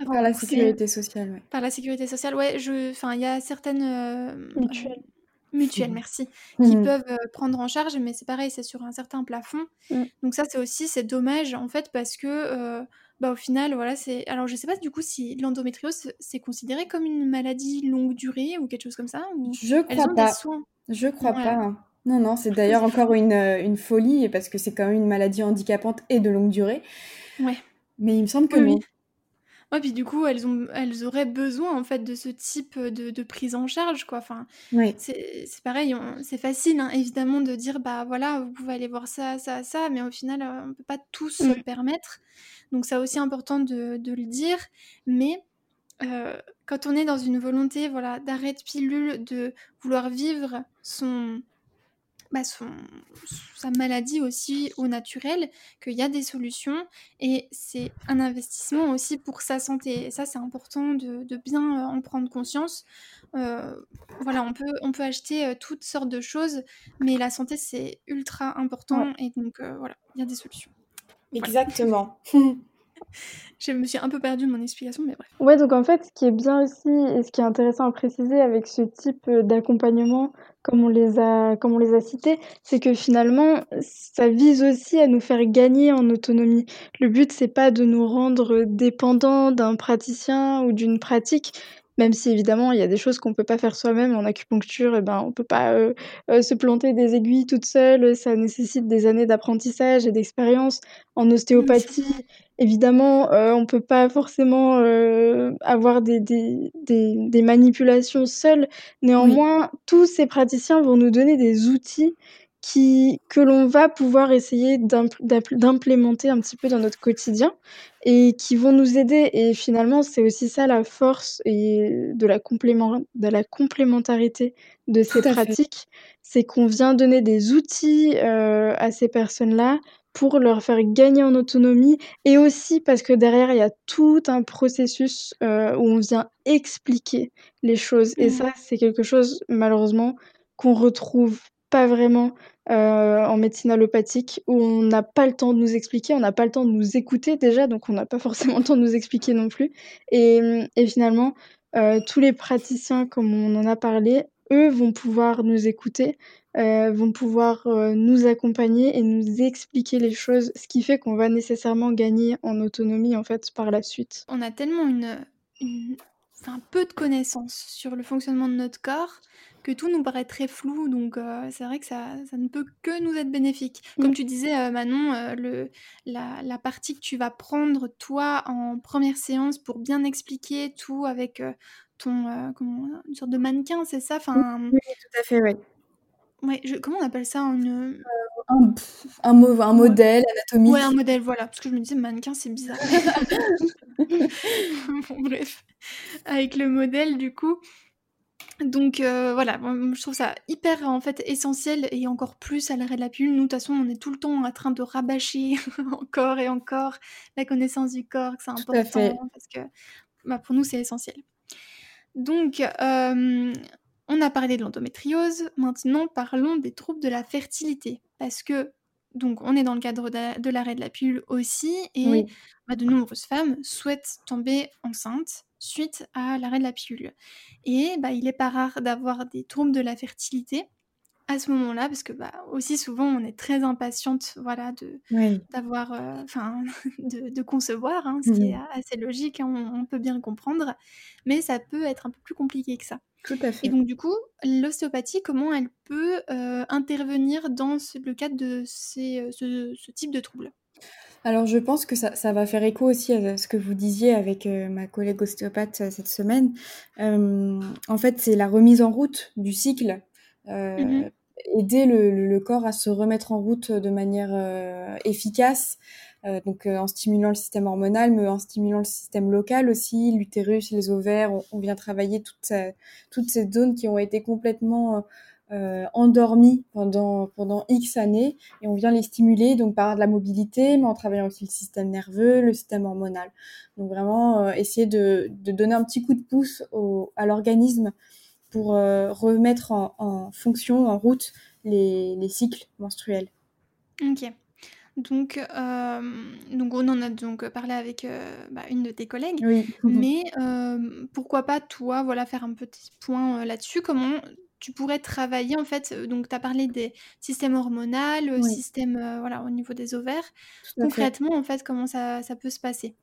Par la sécurité sociale, ouais. Par la sécurité sociale, ouais. Je, enfin, il y a certaines mutuelles mutuelles, mmh. merci, qui mmh. peuvent prendre en charge, mais c'est pareil, c'est sur un certain plafond. Mmh. Donc ça, c'est aussi, c'est dommage en fait parce que, bah, au final, voilà, c'est. Alors je sais pas du coup si l'endométriose c'est considéré comme une maladie longue durée ou quelque chose comme ça. Ou... Je crois pas. Je crois pas. Non, non, c'est d'ailleurs encore une, une, folie parce que c'est quand même une maladie handicapante et de longue durée. Ouais. Mais il me semble que oui. Ouais, puis du coup, elles, ont, elles auraient besoin en fait de ce type de, de prise en charge, quoi. Enfin, c'est pareil, c'est facile hein, évidemment de dire bah voilà, vous pouvez aller voir ça, ça, ça, mais au final, euh, on peut pas tous se le permettre. Donc, c'est aussi important de, de, le dire. Mais euh, quand on est dans une volonté, voilà, d'arrêt de pilule, de vouloir vivre son, bah, son, sa maladie aussi au naturel, qu'il y a des solutions et c'est un investissement aussi pour sa santé. Et ça, c'est important de, de, bien euh, en prendre conscience. Euh, voilà, on peut, on peut acheter euh, toutes sortes de choses, mais la santé, c'est ultra important et donc voilà, il y a des solutions. Exactement. Je me suis un peu perdue de mon explication, mais bref. Ouais, donc en fait, ce qui est bien aussi et ce qui est intéressant à préciser avec ce type d'accompagnement, comme on les a, comme on les a cités, c'est que finalement, ça vise aussi à nous faire gagner en autonomie. Le but, c'est pas de nous rendre dépendants d'un praticien ou d'une pratique, même si évidemment il y a des choses qu'on peut pas faire soi-même en acupuncture, et eh ben on peut pas euh, euh, se planter des aiguilles toute seule, ça nécessite des années d'apprentissage et d'expérience. En ostéopathie, évidemment, euh, on peut pas forcément avoir des, des, des, des, manipulations seules. Néanmoins, tous ces praticiens vont nous donner des outils qui, que l'on va pouvoir essayer d'implémenter un petit peu dans notre quotidien et qui vont nous aider. Et finalement, c'est aussi ça la force et de, la complément, de la complémentarité de ces pratiques, c'est qu'on vient donner des outils euh, à ces personnes-là pour leur faire gagner en autonomie et aussi parce que derrière, il y a tout un processus euh, où on vient expliquer les choses. Et mmh. ça, c'est quelque chose, malheureusement, qu'on retrouve pas vraiment euh, en médecine allopathique où on n'a pas le temps de nous expliquer, on n'a pas le temps de nous écouter déjà, donc on n'a pas forcément le temps de nous expliquer non plus. Et, finalement, euh, tous les praticiens, comme on en a parlé, eux vont pouvoir nous écouter, euh, vont pouvoir nous accompagner et nous expliquer les choses, ce qui fait qu'on va nécessairement gagner en autonomie en fait par la suite. On a tellement une enfin, peu de connaissances sur le fonctionnement de notre corps que tout nous paraît très flou. Donc, euh, c'est vrai que ça, ça, ne peut que nous être bénéfique. Comme mm. tu disais, euh, Manon, euh, le, la, la, partie que tu vas prendre, toi, en première séance pour bien expliquer tout avec ton. comment, une sorte de mannequin, c'est ça? Enfin, Oui, tout à fait, oui. Ouais, je, comment on appelle ça une... un, un, un, modèle anatomique. Ouais, un modèle, voilà. Parce que je me disais, mannequin, c'est bizarre. bon, bref. Avec le modèle, du coup, donc euh, voilà, je trouve ça hyper en fait essentiel et encore plus à l'arrêt de la pilule. Nous, de toute façon, on est tout le temps en train de rabâcher encore et encore la connaissance du corps, que c'est important parce que bah, pour nous, c'est essentiel. Donc, euh, on a parlé de l'endométriose. Maintenant, parlons des troubles de la fertilité parce que donc on est dans le cadre de, l'arrêt de la pilule aussi et bah, de nombreuses femmes souhaitent tomber enceinte suite à l'arrêt de la pilule. Et bah, il est pas rare d'avoir des troubles de la fertilité à ce moment-là, parce que bah, aussi souvent on est très impatiente voilà, de, d'avoir, euh, de, concevoir, hein, ce qui est assez logique, hein, on, peut bien le comprendre, mais ça peut être un peu plus compliqué que ça. Tout à fait. Et donc du coup, l'ostéopathie, comment elle peut euh, intervenir dans le cadre de ces, euh, ce type de troubles alors je pense que ça, ça va faire écho aussi à ce que vous disiez avec euh, ma collègue ostéopathe cette semaine. Euh, en fait, c'est la remise en route du cycle, mmh aider le, le, corps à se remettre en route de manière efficace, donc en stimulant le système hormonal, mais en stimulant le système local aussi, l'utérus, les ovaires. On, vient travailler toute toutes ces zones qui ont été complètement euh, endormis pendant, X années et on vient les stimuler donc par de la mobilité, mais en travaillant aussi le système nerveux, le système hormonal. Donc vraiment euh, essayer de, donner un petit coup de pouce au, à l'organisme pour euh, remettre en, en, fonction, en route les, les cycles menstruels. Ok. Donc, euh, donc on en a donc parlé avec bah, une de tes collègues, oui. mais euh, pourquoi pas toi, voilà, faire un petit point là-dessus. Comment tu pourrais travailler en fait, donc tu as parlé des systèmes hormonaux, système voilà, au niveau des ovaires. Concrètement, en fait, comment ça, ça peut se passer?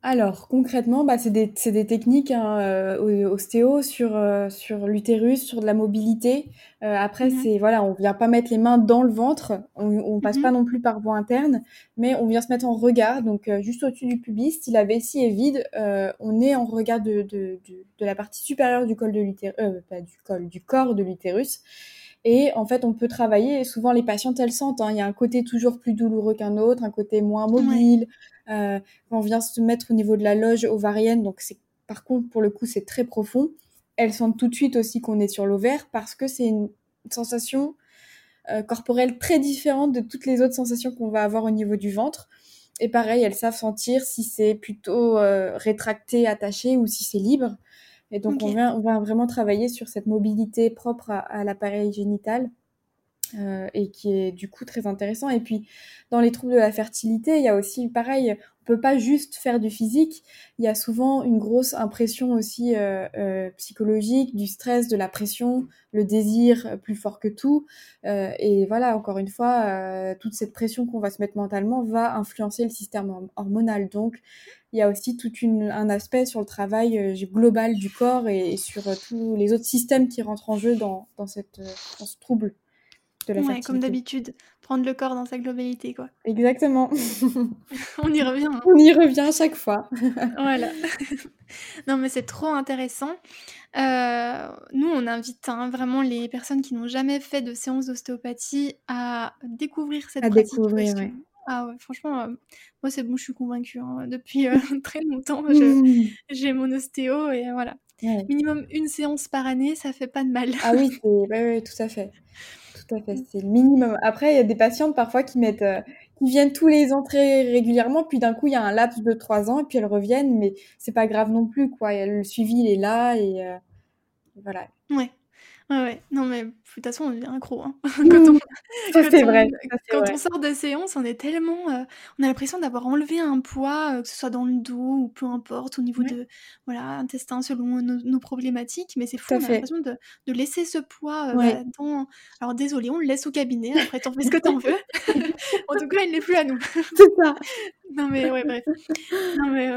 Alors concrètement, bah, c'est des, des, techniques hein, euh, ostéo sur, euh, sur l'utérus, sur de la mobilité. Euh, après, mmh c'est voilà, on vient pas mettre les mains dans le ventre, on, on passe pas non plus par voie interne, mais on vient se mettre en regard, donc juste au-dessus du pubis. Si la vessie est vide, on est en regard de, de, de, de, la partie supérieure du col de l'utérus, pas du col, du corps de l'utérus. Et en fait, on peut travailler. Et souvent, les patientes, elles sentent. Hein, il y a un côté toujours plus douloureux qu'un autre, un côté moins mobile. Euh, on vient se mettre au niveau de la loge ovarienne, donc c'est par contre, pour le coup, c'est très profond. Elles sentent tout de suite aussi qu'on est sur l'ovaire parce que c'est une sensation euh, corporelle très différente de toutes les autres sensations qu'on va avoir au niveau du ventre. Et pareil, elles savent sentir si c'est plutôt euh, rétracté, attaché ou si c'est libre. Et donc, on, vient, on va vraiment travailler sur cette mobilité propre à, l'appareil génital. Euh, et qui est du coup très intéressant. Et puis dans les troubles de la fertilité, il y a aussi pareil, on peut pas juste faire du physique, il y a souvent une grosse impression aussi euh, euh, psychologique, du stress, de la pression, le désir plus fort que tout. Euh, et voilà, encore une fois, euh, toute cette pression qu'on va se mettre mentalement va influencer le système hormonal. Donc il y a aussi tout une, un aspect sur le travail euh, global du corps et, sur euh, tous les autres systèmes qui rentrent en jeu dans, dans, cette, euh, dans ce trouble de la ouais, comme d'habitude, prendre le corps dans sa globalité, quoi. Exactement. On y revient. Hein. On y revient à chaque fois. voilà. non, mais c'est trop intéressant. Euh, nous, on invite hein, vraiment les personnes qui n'ont jamais fait de séance d'ostéopathie à découvrir cette à pratique. Découvrir, ouais. Ah ouais, franchement, euh, moi c'est bon, je suis convaincue. Hein. Depuis euh, très longtemps, mmh. j'ai mon ostéo et voilà. Minimum une séance par année, ça fait pas de mal. Ah oui, ouais, tout à fait. Tout à fait, mmh. c'est le minimum. Après, il y a des patientes parfois qui mettent, euh, qui viennent tous les ans très régulièrement, puis d'un coup, il y a un laps de trois ans, et puis elles reviennent, mais c'est pas grave non plus, quoi. Le suivi, il est là, et voilà. Ouais. Ouais, ouais. Non, mais de toute façon, on devient accro, hein. Quand on Ça, c'est on vrai, ça, quand vrai. on sort de séance, on est tellement, heu, on a l'impression d'avoir enlevé un poids, heu, que ce soit dans le dos ou peu importe, au niveau Ouais. de voilà, intestin selon nos nos problématiques. Mais c'est fou, on a l'impression de de laisser ce poids, Ouais. bah, dans alors désolé, on le laisse au cabinet, après tu en fais ce que tu en veux. En tout cas, il n'est plus à nous. C'est ça. Non, mais ouais, bref. Non, mais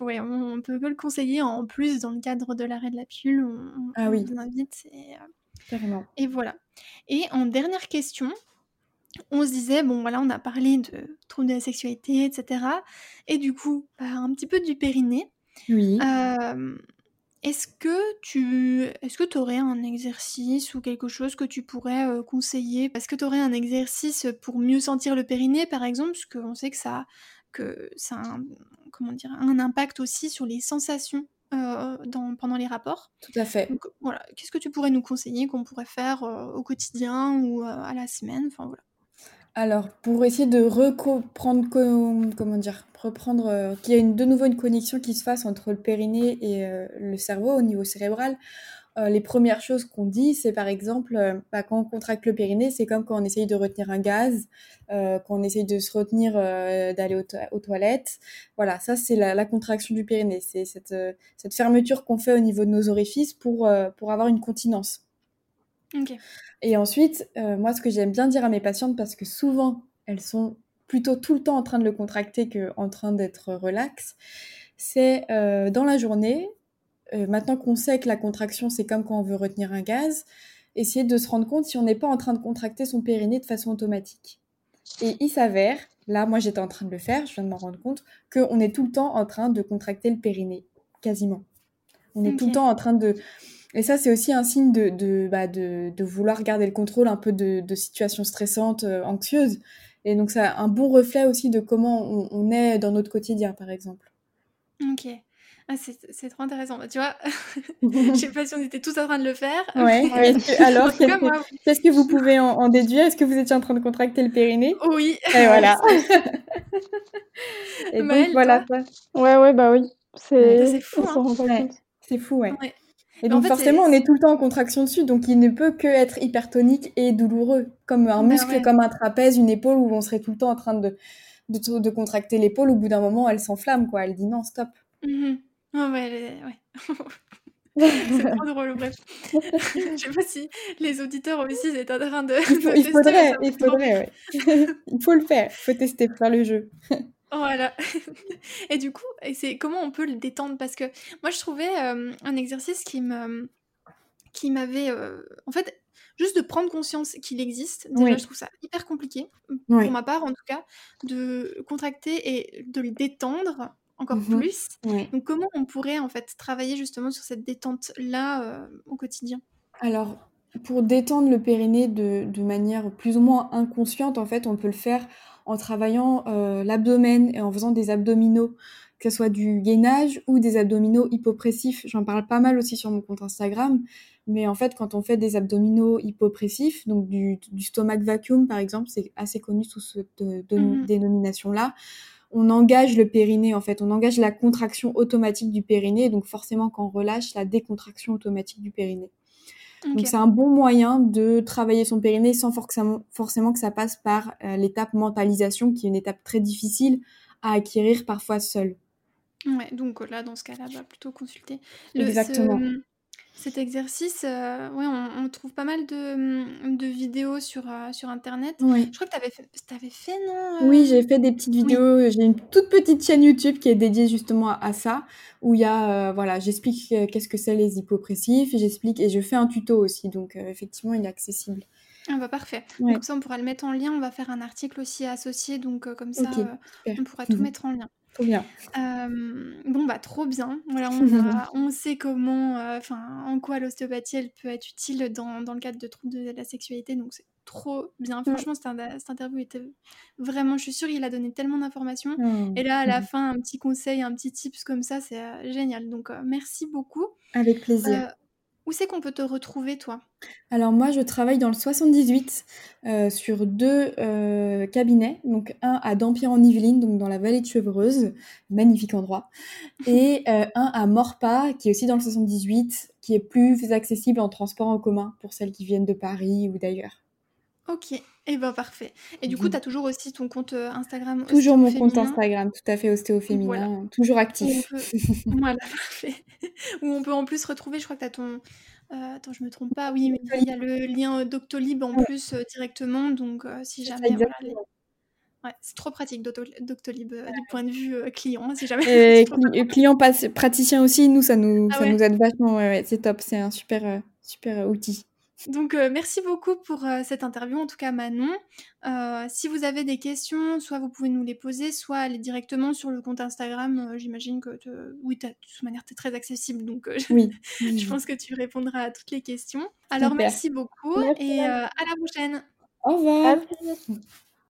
ouais, on on peut que le conseiller. En plus, dans le cadre de l'arrêt de la pilule, on Ah on on oui. vous invite et Carrément. et voilà. Et en dernière question, on se disait, bon voilà, on a parlé de troubles de la sexualité et cetera et du coup, bah, un petit peu du périnée. Oui. Hem, est-ce que tu est-ce que tu aurais un exercice ou quelque chose que tu pourrais, heu, conseiller? Est-ce que tu aurais un exercice, pour mieux sentir le périnée, par exemple? Parce qu'on sait que ça que ça a un comment dire? Un impact aussi sur les sensations, dans pendant les rapports. Tout à fait. Donc voilà, qu'est-ce que tu pourrais nous conseiller, qu'on pourrait faire, heu, au quotidien ou, heu, à la semaine? Enfin voilà. Alors, pour essayer de reco prendre com comment dire? Reprendre, qu'il y ait une de nouveau une connexion qui se fasse entre le périnée et le cerveau au niveau cérébral, heu, les premières choses qu'on dit, c'est par exemple, heu, bah, quand on contracte le périnée, c'est comme quand on essaye de retenir un gaz, heu, quand on essaye de se retenir, d'aller aux toi aux toilettes. Voilà, ça c'est la la contraction du périnée. C'est cette, fermeture qu'on fait au niveau de nos orifices pour, pour avoir une continence. Et ensuite, moi ce que j'aime bien dire à mes patientes, parce que souvent elles sont plutôt tout le temps en train de le contracter qu'en train d'être relax, c'est, dans la journée, heu, maintenant qu'on sait que la contraction, c'est comme quand on veut retenir un gaz, essayer de se rendre compte si on n'est pas en train de contracter son périnée de façon automatique. Et il s'avère, là moi j'étais en train de le faire, je viens de m'en rendre compte, qu'on est tout le temps en train de contracter le périnée, quasiment. On est tout le temps en train de et ça c'est aussi un signe de de, bah, de de vouloir garder le contrôle un peu de de situations stressantes, heu, anxieuses et donc ça a un bon reflet aussi de comment on on est dans notre quotidien, par exemple. OK. Ah c'est trop intéressant. Bah, tu vois, je sais pas si on était tous en train de le faire, Ouais, que alors qu'est-ce que moi que vous pouvez en en déduire? Est-ce que vous étiez en train de contracter le périnée? Oui, Et voilà. Et donc voilà toi? ça. Ouais, ouais, bah oui, c'est c'est fou, on s'en hein? Ouais, c'est fou, ouais. Ouais. Et en donc fait, forcément, on est tout le temps en contraction dessus, donc il ne peut qu'être hypertonique et douloureux, comme un Bah, muscle, ouais. comme un trapèze, une épaule où on serait tout le temps en train de de contracter l'épaule. Au bout d'un moment, elle s'enflamme, quoi. Elle dit: «Non, stop». Mmh mh. Ouais, ouais, ouais. C'est trop drôle, bref. Je sais pas si les auditeurs aussi, étaient en train de Il faut de il faudrait, il faudrait, ouais. Il faut le faire, il faut tester, faire le jeu. Voilà. Et du coup c'est comment on peut le détendre? Parce que moi je trouvais, hem, un exercice qui me qui m'avait, heu en fait, juste de prendre conscience qu'il existe, déjà je trouve ça hyper compliqué, pour ma part en tout cas, de contracter et de le détendre encore Mmh mh. plus. Ouais. Donc comment on pourrait en fait travailler justement sur cette détente-là, heu, au quotidien? Alors, pour détendre le périnée de de manière plus ou moins inconsciente, en fait, on peut le faire en travaillant, heu, l'abdomen et en faisant des abdominaux, que ça soit du gainage ou des abdominaux hypopressifs. J'en parle pas mal aussi sur mon compte Instagram, mais en fait, quand on fait des abdominaux hypopressifs, donc du du stomach vacuum, par exemple, c'est assez connu sous cette, don Mmh mh. dénomination-là. On engage le périnée, en fait, on engage la contraction automatique du périnée, donc forcément quand on relâche, la décontraction automatique du périnée. Donc c'est un bon moyen de travailler son périnée sans forcément forcément que ça passe par, heu, l'étape mentalisation qui est une étape très difficile à acquérir parfois seule. Ouais, donc là, dans ce cas-là, bah, plutôt consulter. Le Exactement. Cet exercice, heu, ouais, on on trouve pas mal de, mmh, de vidéos sur, heu, sur internet. Oui. Je crois que tu avais fait tu avais fait non, Oui, hem? j'ai fait des petites Oui. vidéos, j'ai une toute petite chaîne YouTube qui est dédiée justement à ça, où il y a, voilà, j'explique, qu'est-ce que c'est les hypopressifs et j'explique et je fais un tuto aussi, donc effectivement, il est accessible. Ah bah, parfait. Ouais. comme ça, on pourra le mettre en lien. On va faire un article aussi associé, donc comme ça, on pourra tout mettre en lien. Trop bien. Hem, bon, bah, trop bien. Voilà, on a on sait comment, heu, enfin, en quoi l'ostéopathie, elle peut être utile dans dans le cadre de troubles de la sexualité, donc c'est trop bien. Franchement, cette interview était vraiment je suis sûre, il a donné tellement d'informations et là, à la fin, un petit conseil, un petit tips comme ça, c'est, heu, génial. Donc merci beaucoup. Avec plaisir. Où c'est qu'on peut te retrouver, toi? Alors moi, je travaille dans le 78, heu, sur 2, heu, cabinets, donc un à Dampierre-en-Yvelines, donc dans la vallée de Chevreuse, magnifique endroit et heu, un à Maurepas, qui est aussi dans le 78, qui est plus accessible en transport en commun pour celles qui viennent de Paris ou d'ailleurs. Ok, et eh ben parfait. Et du coup, tu as toujours aussi ton compte Instagram Toujours mon compte Instagram, tout à fait ostéo-féminin, toujours actif. voilà, parfait. Où on peut en plus retrouver, je crois que tu as ton... attends, je me trompe pas, oui, mais il y a le lien Doctolib en plus directement, donc si jamais... Ouais, c'est trop pratique Doctolib du point de vue client, si jamais. Et client praticien aussi, nous, ça nous, ah ça nous aide vachement, ouais, c'est top, c'est un super, super outil. Donc, euh, merci beaucoup pour euh, cette interview, en tout cas Manon. Euh, si vous avez des questions, soit vous pouvez nous les poser, soit aller directement sur le compte Instagram. J'imagine que, oui, de toute manière, tu es très accessible, donc oui. je pense que tu répondras à toutes les questions. Alors, merci beaucoup et à la prochaine. Au revoir.